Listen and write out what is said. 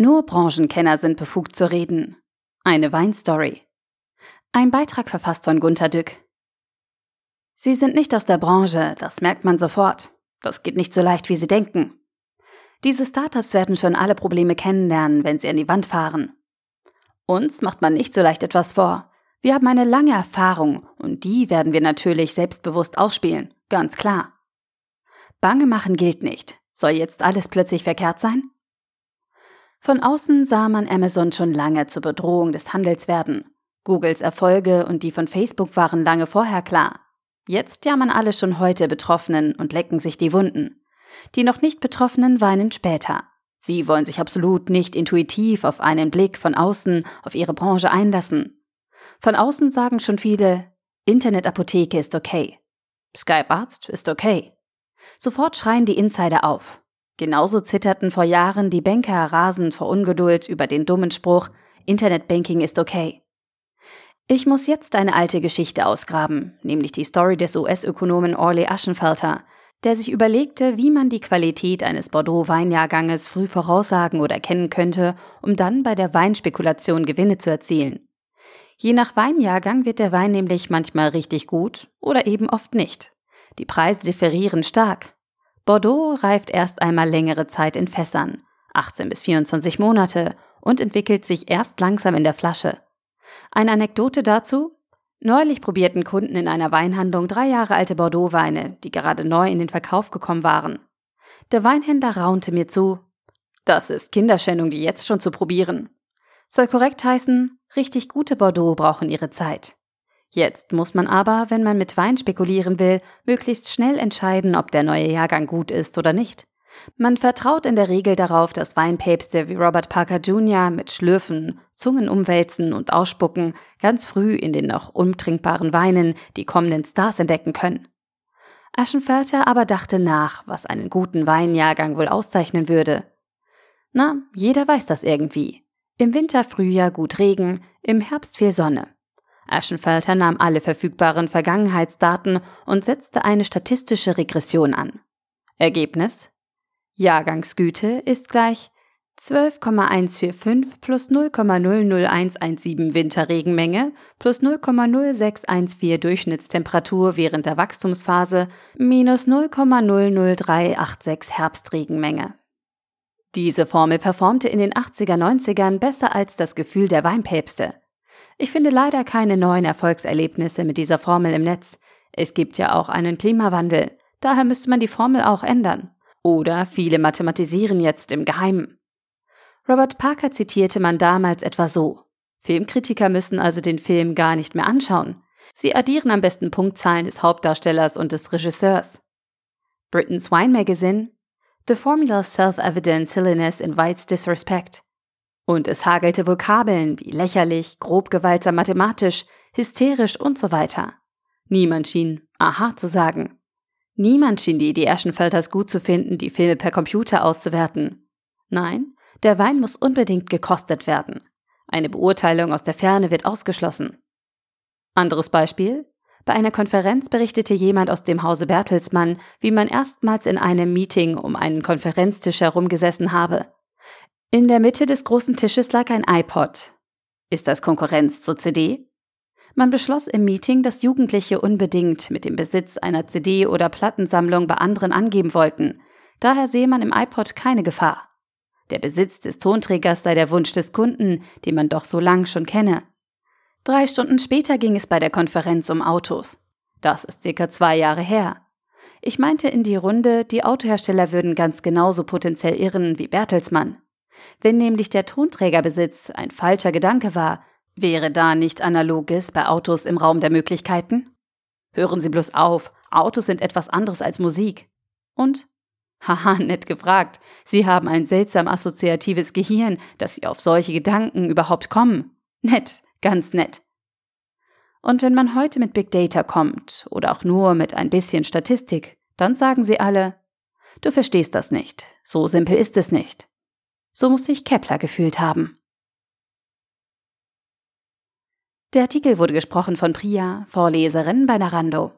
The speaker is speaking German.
Nur Branchenkenner sind befugt zu reden. Eine Weinstory. Ein Beitrag verfasst von Gunter Dück. Sie sind nicht aus der Branche, das merkt man sofort. Das geht nicht so leicht, wie Sie denken. Diese Startups werden schon alle Probleme kennenlernen, wenn sie an die Wand fahren. Uns macht man nicht so leicht etwas vor. Wir haben eine lange Erfahrung und die werden wir natürlich selbstbewusst ausspielen, ganz klar. Bange machen gilt nicht. Soll jetzt alles plötzlich verkehrt sein? Von außen sah man Amazon schon lange zur Bedrohung des Handels werden. Googles Erfolge und die von Facebook waren lange vorher klar. Jetzt jammern alle schon heute Betroffenen und lecken sich die Wunden. Die noch nicht Betroffenen weinen später. Sie wollen sich absolut nicht intuitiv auf einen Blick von außen auf ihre Branche einlassen. Von außen sagen schon viele, Internetapotheke ist okay. Skype-Arzt ist okay. Sofort schreien die Insider auf. Genauso zitterten vor Jahren die Banker rasend vor Ungeduld über den dummen Spruch, Internetbanking ist okay. Ich muss jetzt eine alte Geschichte ausgraben, nämlich die Story des US-Ökonomen Orley Aschenfelter, der sich überlegte, wie man die Qualität eines Bordeaux-Weinjahrganges früh voraussagen oder kennen könnte, um dann bei der Weinspekulation Gewinne zu erzielen. Je nach Weinjahrgang wird der Wein nämlich manchmal richtig gut oder eben oft nicht. Die Preise differieren stark. Bordeaux reift erst einmal längere Zeit in Fässern, 18 bis 24 Monate, und entwickelt sich erst langsam in der Flasche. Eine Anekdote dazu? Neulich probierten Kunden in einer Weinhandlung drei Jahre alte Bordeaux-Weine, die gerade neu in den Verkauf gekommen waren. Der Weinhändler raunte mir zu. Das ist Kinderschändung, die jetzt schon zu probieren. Soll korrekt heißen, richtig gute Bordeaux brauchen ihre Zeit. Jetzt muss man aber, wenn man mit Wein spekulieren will, möglichst schnell entscheiden, ob der neue Jahrgang gut ist oder nicht. Man vertraut in der Regel darauf, dass Weinpäpste wie Robert Parker Jr. mit Schlürfen, Zungen umwälzen und Ausspucken ganz früh in den noch untrinkbaren Weinen die kommenden Stars entdecken können. Aschenfelter aber dachte nach, was einen guten Weinjahrgang wohl auszeichnen würde. Na, jeder weiß das irgendwie. Im Winter, Frühjahr gut Regen, im Herbst viel Sonne. Aschenfelter nahm alle verfügbaren Vergangenheitsdaten und setzte eine statistische Regression an. Ergebnis? Jahrgangsgüte ist gleich 12,145 plus 0,00117 Winterregenmenge plus 0,0614 Durchschnittstemperatur während der Wachstumsphase minus 0,00386 Herbstregenmenge. Diese Formel performte in den 80er, 90ern besser als das Gefühl der Weinpäpste. Ich finde leider keine neuen Erfolgserlebnisse mit dieser Formel im Netz. Es gibt ja auch einen Klimawandel. Daher müsste man die Formel auch ändern. Oder viele mathematisieren jetzt im Geheimen. Robert Parker zitierte man damals etwa so. Filmkritiker müssen also den Film gar nicht mehr anschauen. Sie addieren am besten Punktzahlen des Hauptdarstellers und des Regisseurs. Britain's Wine Magazine The formula's self-evident silliness invites disrespect. Und es hagelte Vokabeln wie lächerlich, grob gewaltsam mathematisch, hysterisch und so weiter. Niemand schien Aha zu sagen. Niemand schien die Idee Aschenfelters gut zu finden, die Filme per Computer auszuwerten. Nein, der Wein muss unbedingt gekostet werden. Eine Beurteilung aus der Ferne wird ausgeschlossen. Anderes Beispiel? Bei einer Konferenz berichtete jemand aus dem Hause Bertelsmann, wie man erstmals in einem Meeting um einen Konferenztisch herumgesessen habe. In der Mitte des großen Tisches lag ein iPod. Ist das Konkurrenz zur CD? Man beschloss im Meeting, dass Jugendliche unbedingt mit dem Besitz einer CD oder Plattensammlung bei anderen angeben wollten. Daher sehe man im iPod keine Gefahr. Der Besitz des Tonträgers sei der Wunsch des Kunden, den man doch so lang schon kenne. Drei Stunden später ging es bei der Konferenz um Autos. Das ist circa zwei Jahre her. Ich meinte in die Runde, die Autohersteller würden ganz genauso potenziell irren wie Bertelsmann. Wenn nämlich der Tonträgerbesitz ein falscher Gedanke war, wäre da nicht Analoges bei Autos im Raum der Möglichkeiten? Hören Sie bloß auf, Autos sind etwas anderes als Musik. Und? Haha, nett gefragt. Sie haben ein seltsam assoziatives Gehirn, dass Sie auf solche Gedanken überhaupt kommen. Nett, ganz nett. Und wenn man heute mit Big Data kommt oder auch nur mit ein bisschen Statistik, dann sagen sie alle, du verstehst das nicht, so simpel ist es nicht. So muss sich Kepler gefühlt haben. Der Artikel wurde gesprochen von Priya, Vorleserin bei Narando.